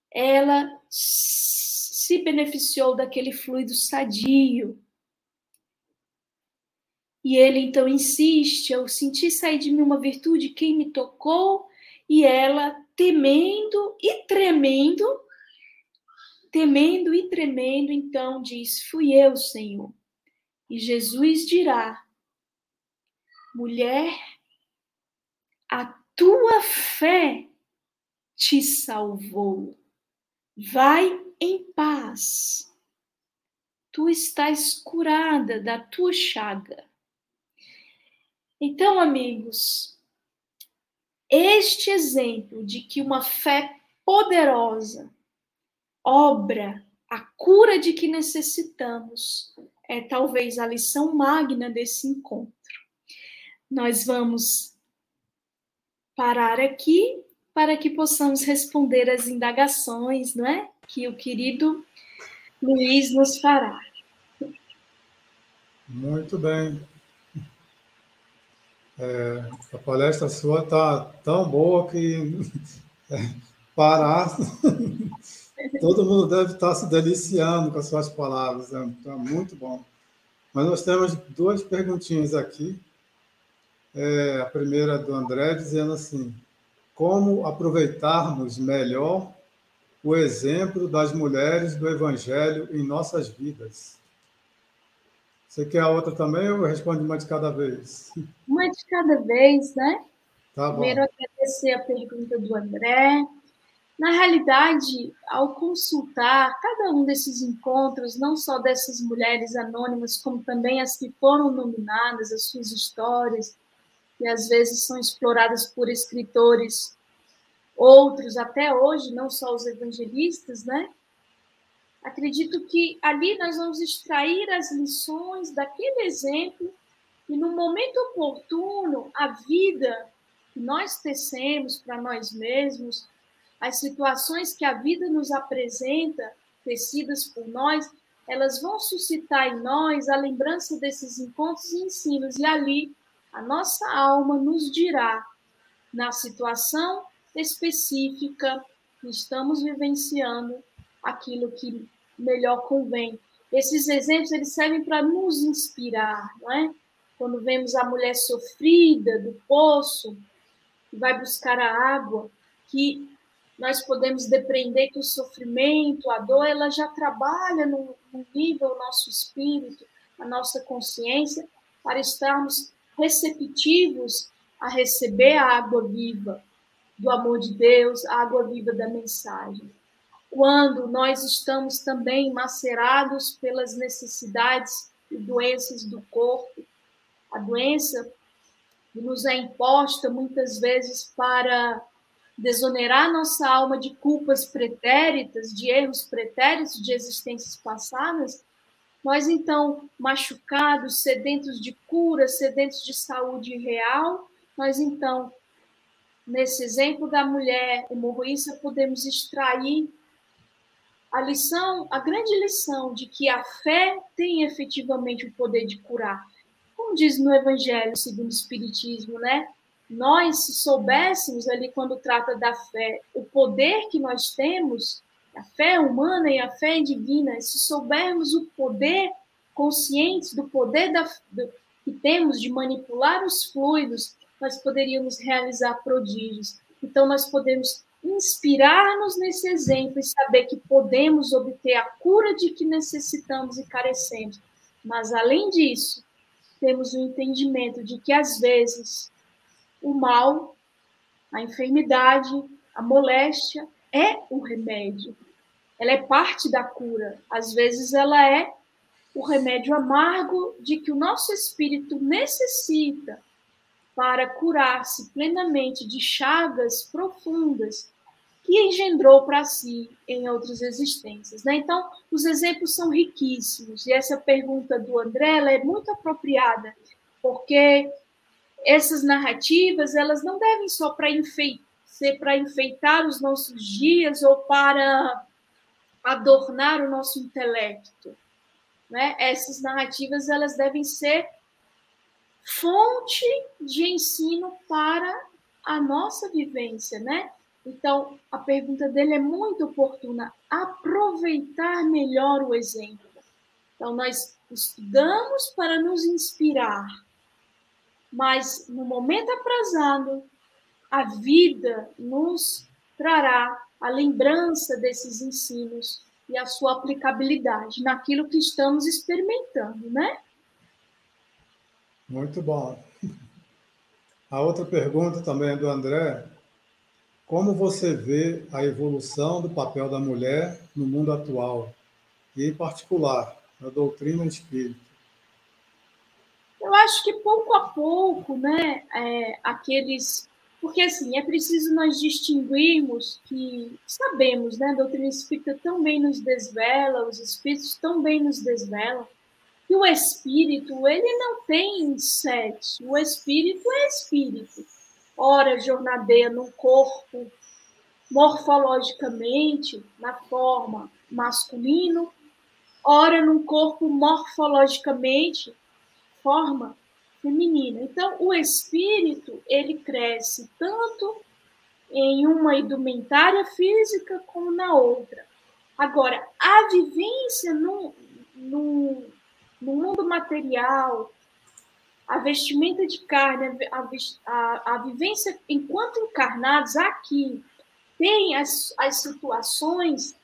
ela se beneficiou daquele fluido sadio. E ele então insiste: Eu senti sair de mim uma virtude, quem me tocou? E ela, temendo e tremendo, temendo e tremendo, então diz: Fui eu, Senhor. E Jesus dirá: Mulher, a tua fé te salvou. Vai em paz. Tu estás curada da tua chaga. Então, amigos, este exemplo de que uma fé poderosa obra a cura de que necessitamos é talvez a lição magna desse encontro. Nós vamos parar aqui para que possamos responder as indagações, não é? Que o querido Luiz nos fará. Muito bem. É, a palestra sua está tão boa que é, parar, todo mundo deve estar se deliciando com as suas palavras, é, é muito bom. Mas nós temos duas perguntinhas aqui. É, a primeira do André, dizendo assim: como aproveitarmos melhor o exemplo das mulheres do Evangelho em nossas vidas? Você quer a outra também ou responde uma de cada vez? Uma de cada vez, né? Tá bom. Primeiro, agradecer a pergunta do André. Na realidade, ao consultar cada um desses encontros, não só dessas mulheres anônimas, como também as que foram nominadas, as suas histórias, que às vezes são exploradas por escritores, outros até hoje, não só os evangelistas, né? Acredito que ali nós vamos extrair as lições daquele exemplo e no momento oportuno a vida que nós tecemos para nós mesmos, as situações que a vida nos apresenta, tecidas por nós, elas vão suscitar em nós a lembrança desses encontros e ensinos e ali a nossa alma nos dirá, na situação específica que estamos vivenciando, aquilo que melhor convém. Esses exemplos eles servem para nos inspirar, não é? Quando vemos a mulher sofrida do poço, que vai buscar a água, que nós podemos depreender que o sofrimento, a dor, ela já trabalha no, no nível nosso espírito, a nossa consciência, para estarmos receptivos a receber a água viva do amor de Deus, a água viva da mensagem. Quando nós estamos também macerados pelas necessidades e doenças do corpo, a doença nos é imposta muitas vezes para desonerar nossa alma de culpas pretéritas, de erros pretéritos de existências passadas, nós, então, machucados, sedentos de cura, sedentos de saúde real, nós, então, nesse exemplo da mulher hemorroísta, podemos extrair a lição, a grande lição de que a fé tem efetivamente o poder de curar. Como diz no Evangelho segundo o Espiritismo, né? Nós, se soubéssemos ali, quando trata da fé, o poder que nós temos, a fé humana e a fé divina, se soubermos o poder, conscientes do poder da, do, que temos de manipular os fluidos, nós poderíamos realizar prodígios. Então, nós podemos inspirar-nos nesse exemplo e saber que podemos obter a cura de que necessitamos e carecemos. Mas, além disso, temos o entendimento de que, às vezes, o mal, a enfermidade, a moléstia é o remédio ela é parte da cura. Às vezes ela é o remédio amargo de que o nosso espírito necessita para curar-se plenamente de chagas profundas que engendrou para si em outras existências. Né? Então, os exemplos são riquíssimos, e essa pergunta do André é muito apropriada, porque essas narrativas elas não devem só para enfeitar, ser para enfeitar os nossos dias ou para adornar o nosso intelecto. Né? Essas narrativas elas devem ser fonte de ensino para a nossa vivência, né? Então, a pergunta dele é muito oportuna. Aproveitar melhor o exemplo. Então, nós estudamos para nos inspirar, mas no momento aprazado, a vida nos trará a lembrança desses ensinos e a sua aplicabilidade naquilo que estamos experimentando, né? Muito bom. A outra pergunta também é do André. Como você vê a evolução do papel da mulher no mundo atual, e em particular na doutrina espírita? Eu acho que pouco a pouco, né, é, aqueles. Porque, assim, é preciso nós distinguirmos que sabemos, né, a doutrina espírita também nos desvela, os espíritos também nos desvelam, que o espírito, ele não tem sexo, o espírito é espírito. Ora, jornadeia no corpo, morfologicamente, na forma masculino, ora num corpo morfologicamente, forma feminina. Então, o espírito, ele cresce tanto em uma indumentária física como na outra. Agora, a vivência no, no, no mundo material, a vestimenta de carne, a, a, a vivência enquanto encarnados aqui, tem as, as situações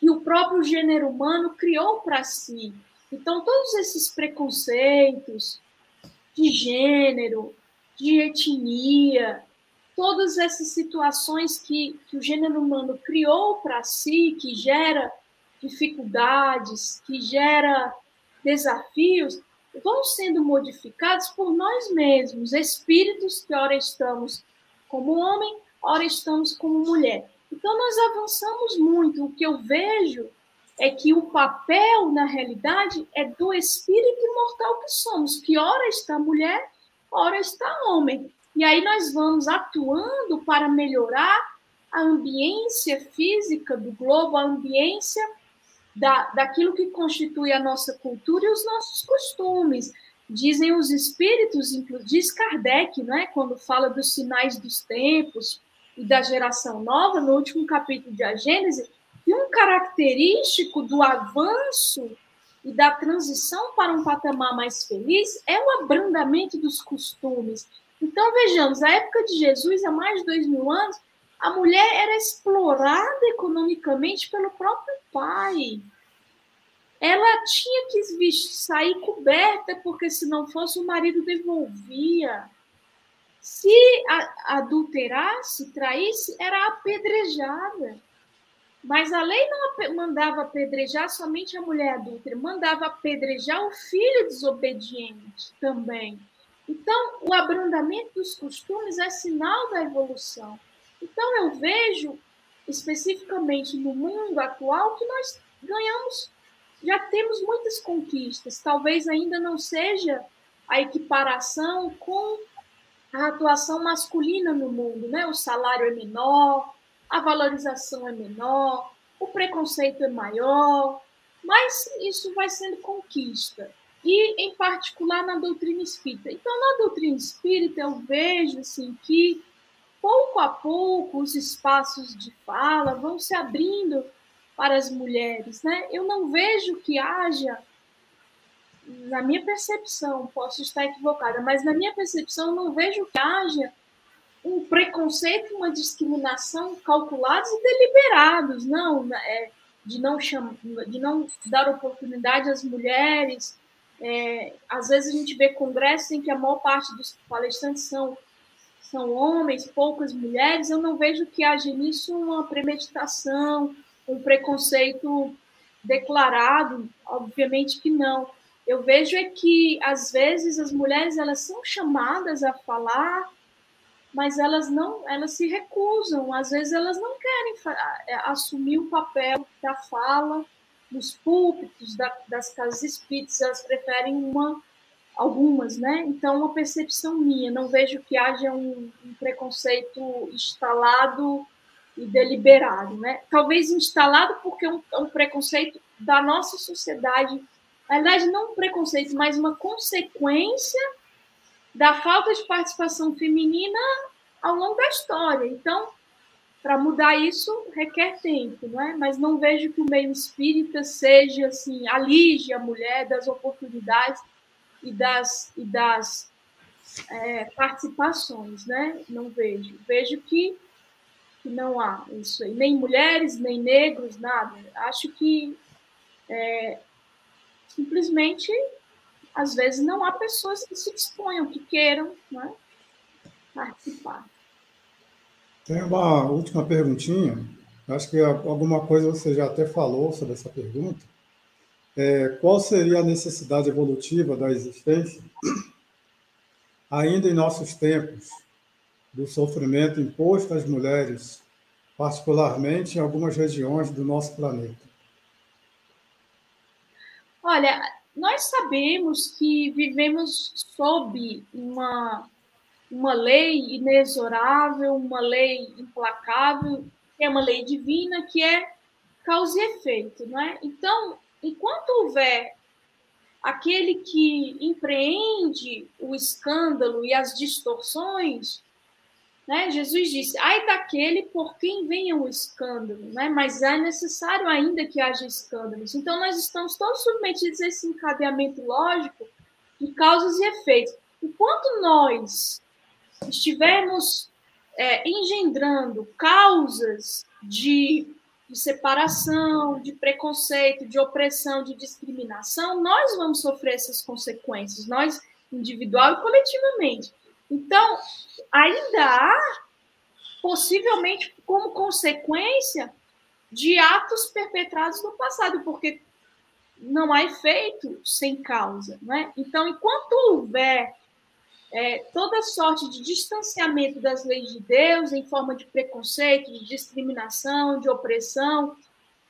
que o próprio gênero humano criou para si. Então, todos esses preconceitos de gênero, de etnia, todas essas situações que, que o gênero humano criou para si, que gera dificuldades, que gera desafios vão sendo modificados por nós mesmos, espíritos que ora estamos como homem, ora estamos como mulher. Então nós avançamos muito. O que eu vejo é que o papel, na realidade, é do espírito imortal que somos, que ora está mulher, ora está homem. E aí nós vamos atuando para melhorar a ambiência física do globo, a ambiência da, daquilo que constitui a nossa cultura e os nossos costumes. Dizem os espíritos, diz Kardec, né, quando fala dos sinais dos tempos e da geração nova, no último capítulo de A Gênese, que um característico do avanço e da transição para um patamar mais feliz é o abrandamento dos costumes. Então, vejamos, a época de Jesus, há mais de dois mil anos, a mulher era explorada economicamente pelo próprio pai. Ela tinha que sair coberta, porque se não fosse, o marido devolvia. Se adulterasse, traísse, era apedrejada. Mas a lei não mandava apedrejar somente a mulher adúltera, mandava apedrejar o filho desobediente também. Então, o abrandamento dos costumes é sinal da evolução. Então, eu vejo, especificamente no mundo atual, que nós ganhamos, já temos muitas conquistas. Talvez ainda não seja a equiparação com a atuação masculina no mundo, né? O salário é menor, a valorização é menor, o preconceito é maior, mas isso vai sendo conquista. E, em particular, na doutrina espírita. Então, na doutrina espírita, eu vejo assim, que pouco a pouco os espaços de fala vão se abrindo para as mulheres, né? Eu não vejo que haja, na minha percepção, posso estar equivocada, mas na minha percepção não vejo que haja um preconceito, uma discriminação calculados e deliberados, não, né? é, de não de não dar oportunidade às mulheres. É, às vezes a gente vê congressos em que a maior parte dos palestrantes são são homens, poucas mulheres, eu não vejo que haja nisso uma premeditação, um preconceito declarado, obviamente que não. Eu vejo é que às vezes as mulheres elas são chamadas a falar mas elas não, elas se recusam, às vezes elas não querem é, assumir o papel da fala nos púlpitos da, das casas espíritas, elas preferem uma algumas, né? Então, uma percepção minha, não vejo que haja um, um preconceito instalado e deliberado, né? Talvez instalado porque é um, é um preconceito da nossa sociedade, na verdade, não um preconceito, mas uma consequência da falta de participação feminina ao longo da história. Então, para mudar isso requer tempo, não é? Mas não vejo que o meio espírita seja assim, alige a mulher das oportunidades e das, e das é, participações, né? Não vejo. Vejo que, que não há isso aí, nem mulheres, nem negros, nada. Acho que é, simplesmente às vezes não há pessoas que se disponham, que queiram né, participar. Tem uma última perguntinha. Acho que alguma coisa você já até falou sobre essa pergunta. É, qual seria a necessidade evolutiva da existência, ainda em nossos tempos, do sofrimento imposto às mulheres, particularmente em algumas regiões do nosso planeta? Olha, nós sabemos que vivemos sob uma, uma lei inexorável, uma lei implacável, que é uma lei divina, que é causa e efeito, não é? Então, enquanto houver aquele que empreende o escândalo e as distorções, né? Jesus disse: ai daquele por quem venha o escândalo, né? mas é necessário ainda que haja escândalos. Então, nós estamos todos submetidos a esse encadeamento lógico de causas e efeitos. Enquanto nós estivermos é, engendrando causas de, de separação, de preconceito, de opressão, de discriminação, nós vamos sofrer essas consequências, nós individual e coletivamente. Então, ainda há, possivelmente como consequência de atos perpetrados no passado, porque não há efeito sem causa. Né? Então, enquanto houver é, toda sorte de distanciamento das leis de Deus em forma de preconceito, de discriminação, de opressão,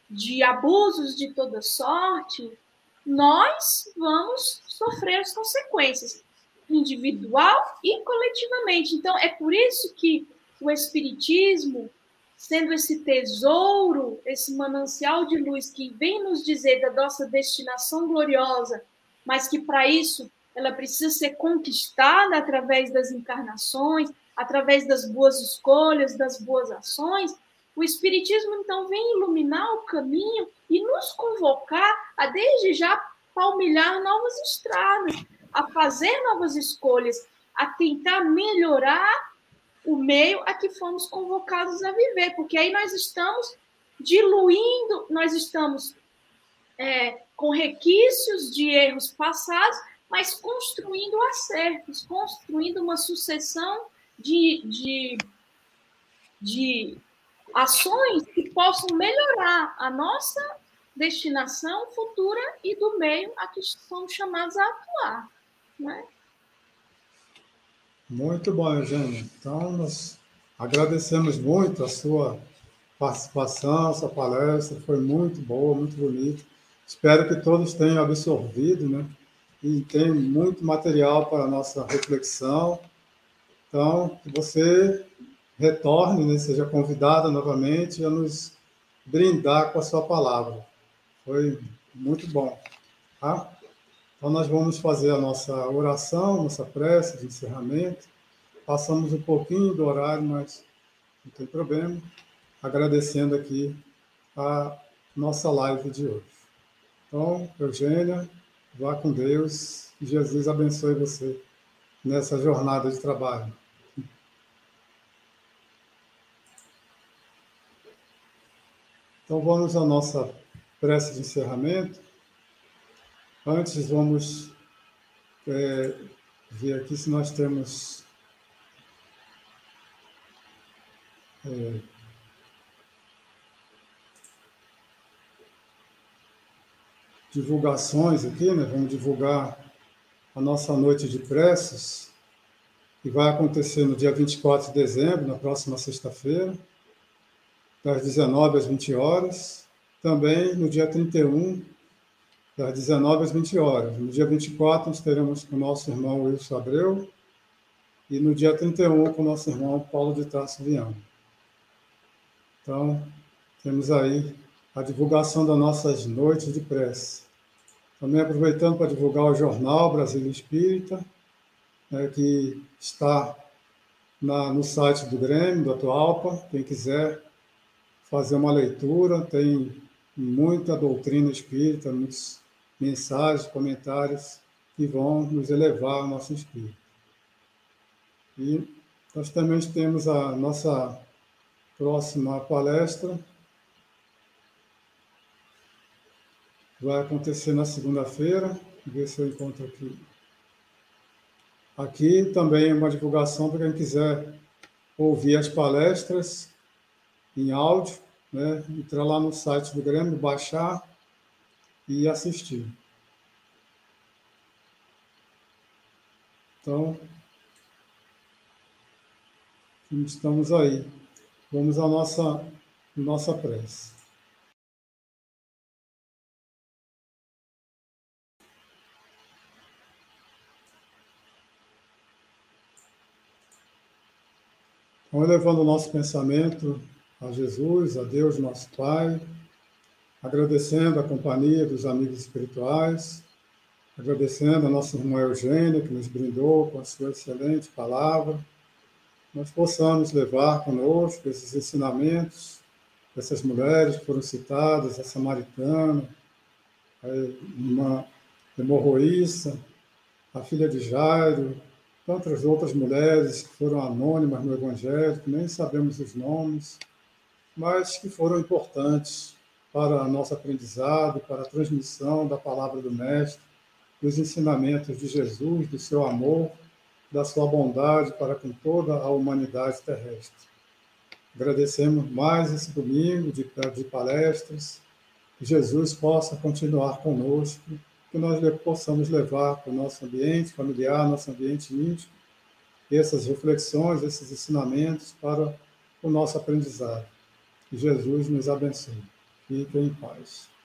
de abusos de toda sorte, nós vamos sofrer as consequências individual e coletivamente. Então, é por isso que o Espiritismo, sendo esse tesouro, esse manancial de luz que vem nos dizer da nossa destinação gloriosa, mas que para isso ela precisa ser conquistada através das encarnações, através das boas escolhas, das boas ações. O Espiritismo, então, vem iluminar o caminho e nos convocar a, desde já, palmilhar novas estradas, a fazer novas escolhas, a tentar melhorar o meio a que fomos convocados a viver, porque aí nós estamos diluindo, nós estamos é, com requisitos de erros passados, mas construindo acertos, construindo uma sucessão de, de, de ações que possam melhorar a nossa destinação futura e do meio a que somos chamados a atuar. Né? Muito bom, Eugênia. Então, nós agradecemos muito a sua participação, a sua palestra, foi muito boa, muito bonita. Espero que todos tenham absorvido, né? E tem muito material para a nossa reflexão. Então, que você retorne, né? seja convidada novamente a nos brindar com a sua palavra. Foi muito bom. Tá? Então, nós vamos fazer a nossa oração, nossa prece de encerramento. Passamos um pouquinho do horário, mas não tem problema. Agradecendo aqui a nossa live de hoje. Então, Eugênia, vá com Deus e Jesus abençoe você nessa jornada de trabalho. Então, vamos à nossa prece de encerramento. Antes, vamos é, ver aqui se nós temos. É, divulgações aqui, né? Vamos divulgar a nossa noite de preces. que vai acontecer no dia 24 de dezembro, na próxima sexta-feira, das 19 às 20 horas. Também no dia 31, das 19 às 20 horas. No dia 24, nós teremos com o nosso irmão Wilson Abreu, e no dia 31, com o nosso irmão Paulo de Tarso Viana. Então, temos aí a divulgação das nossas noites de prece. Também aproveitando para divulgar o jornal Brasília Espírita, né, que está na, no site do Grêmio, do Atualpa. Quem quiser fazer uma leitura, tem muita doutrina espírita, muitas mensagens, comentários que vão nos elevar ao nosso espírito. E nós também temos a nossa próxima palestra, vai acontecer na segunda-feira, ver se eu encontro aqui. Aqui também é uma divulgação para quem quiser ouvir as palestras em áudio, né? entrar lá no site do Grêmio, baixar e assistir. Então, estamos aí. Vamos à nossa, nossa prece. Então, elevando o nosso pensamento a Jesus, a Deus, nosso Pai, agradecendo a companhia dos amigos espirituais, agradecendo a nossa irmã Eugênia, que nos brindou com a sua excelente palavra, nós possamos levar conosco esses ensinamentos dessas mulheres que foram citadas, a samaritana, a irmã hemorroíça, a filha de Jairo, tantas outras mulheres que foram anônimas no Evangelho, que nem sabemos os nomes, mas que foram importantes para nosso aprendizado, para a transmissão da palavra do Mestre, dos ensinamentos de Jesus, do seu amor, da sua bondade para com toda a humanidade terrestre. Agradecemos mais esse domingo de, de palestras, que Jesus possa continuar conosco, que nós possamos levar para o nosso ambiente familiar, nosso ambiente íntimo, essas reflexões, esses ensinamentos para o nosso aprendizado. Que Jesus nos abençoe. Fiquem em paz.